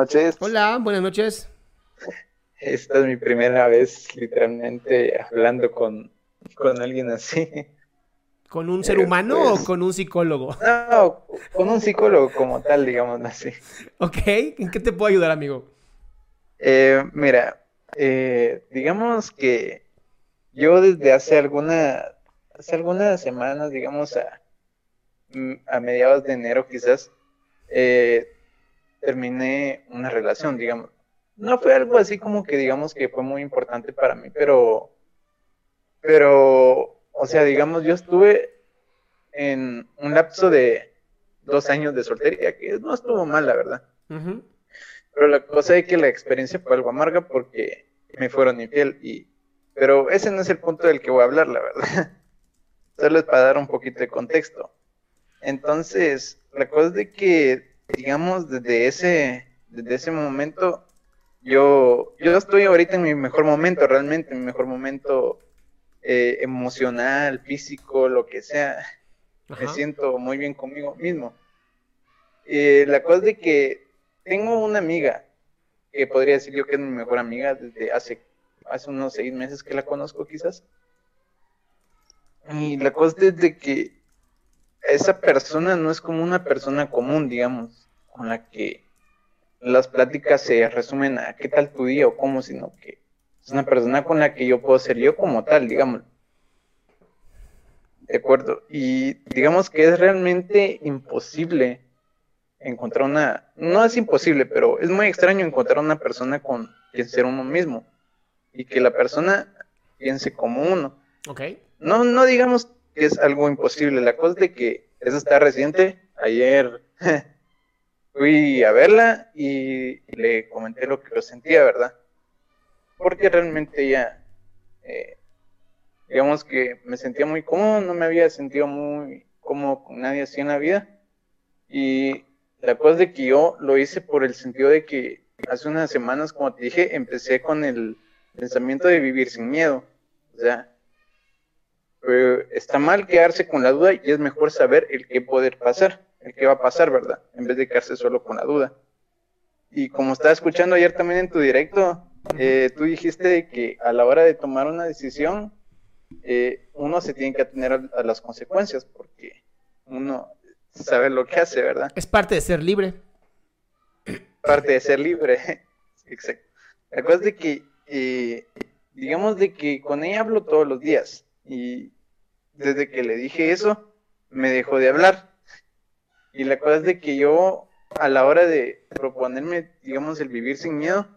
noches. Hola, buenas noches. Esta es mi primera vez literalmente hablando con, con alguien así. ¿Con un ser Eh, humano pues- o con un psicólogo? No, con un psicólogo como tal, digamos así. Ok, ¿en qué te puedo ayudar, amigo? Eh, mira, eh, digamos que yo desde hace alguna, hace algunas semanas, digamos a, a mediados de enero quizás, eh, terminé una relación, digamos. No fue algo así como que digamos que fue muy importante para mí, pero, pero, o sea, digamos, yo estuve en un lapso de dos años de soltería, que no estuvo mal, la verdad. Pero la cosa es que la experiencia fue algo amarga porque me fueron infiel y... Pero ese no es el punto del que voy a hablar, la verdad. Solo es para dar un poquito de contexto. Entonces, la cosa es de que, digamos, desde ese, desde ese momento, yo, yo estoy ahorita en mi mejor momento, realmente, en mi mejor momento eh, emocional, físico, lo que sea. Me siento muy bien conmigo mismo. Eh, la cosa es de que tengo una amiga que podría decir yo que es mi mejor amiga desde hace, hace unos seis meses que la conozco quizás. Y la cosa es de que esa persona no es como una persona común, digamos, con la que las pláticas se resumen a qué tal tu día o cómo, sino que es una persona con la que yo puedo ser yo como tal, digamos. De acuerdo. Y digamos que es realmente imposible encontrar una, no es imposible, pero es muy extraño encontrar una persona con quien ser uno mismo y que la persona piense como uno. Ok. No, no digamos es algo imposible, la cosa de que eso está reciente. Ayer fui a verla y le comenté lo que yo sentía, ¿verdad? Porque realmente ella, eh, digamos que me sentía muy cómodo, no me había sentido muy cómodo con nadie así en la vida. Y la cosa de que yo lo hice por el sentido de que hace unas semanas, como te dije, empecé con el pensamiento de vivir sin miedo. O sea, eh, está mal quedarse con la duda y es mejor saber el qué poder pasar, el qué va a pasar, ¿verdad? En vez de quedarse solo con la duda. Y como estaba escuchando ayer también en tu directo, eh, tú dijiste que a la hora de tomar una decisión, eh, uno se tiene que atener a, a las consecuencias porque uno sabe lo que hace, ¿verdad? Es parte de ser libre. parte de ser libre. Exacto. La cosa es de que, eh, digamos de que con ella hablo todos los días y desde que le dije eso, me dejó de hablar. Y la cosa es de que yo, a la hora de proponerme, digamos, el vivir sin miedo,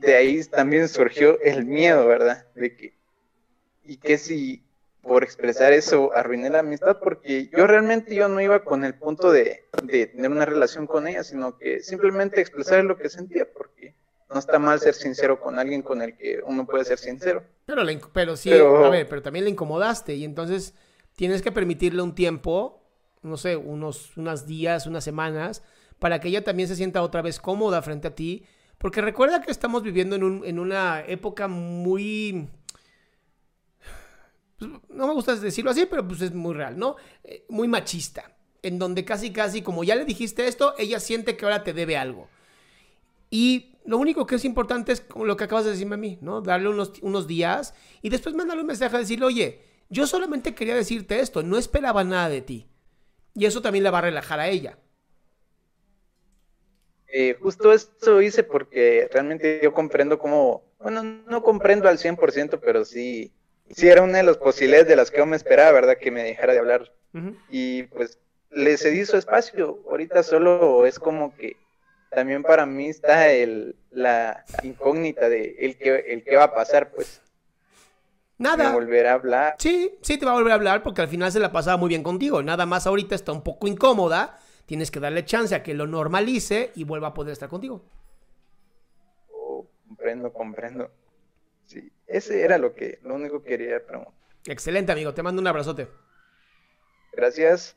de ahí también surgió el miedo, ¿verdad? De que, y que si por expresar eso arruiné la amistad, porque yo realmente yo no iba con el punto de, de tener una relación con ella, sino que simplemente expresar lo que sentía, porque no está mal ser sincero con alguien con el que uno puede ser sincero. Pero, pero sí, Pero- a ver, pero también le incomodaste y entonces tienes que permitirle un tiempo no sé, unos, unos días, unas semanas, para que ella también se sienta otra vez cómoda frente a ti. Porque recuerda que estamos viviendo en, un, en una época muy... pues, no me gusta decirlo así, pero pues es muy real, ¿no? Eh, muy machista. En donde casi, casi, como ya le dijiste esto, ella siente que ahora te debe algo. Y lo único que es importante es como lo que acabas de decirme a mí, ¿no? Darle unos, unos días y después mandarle un mensaje a decirle, oye, yo solamente quería decirte esto, no esperaba nada de ti. Y eso también la va a relajar a ella. Eh, justo eso hice porque realmente yo comprendo cómo, bueno, no comprendo al 100%, pero sí, sí era una de las posibilidades de las que yo me esperaba, ¿verdad? Que me dejara de hablar. Y pues le cedí su espacio. Ahorita solo es como que también para mí está el, la incógnita de el que, el que va a pasar, pues. Me Nada. volverá a hablar. Sí, sí te va a volver a hablar porque al final se la pasaba muy bien contigo. Nada más ahorita está un poco incómoda. Tienes que darle chance a que lo normalice y vuelva a poder estar contigo. Oh, comprendo, comprendo. Sí, ese era lo que, lo único que quería preguntar. Excelente, amigo. Te mando un abrazote. Gracias.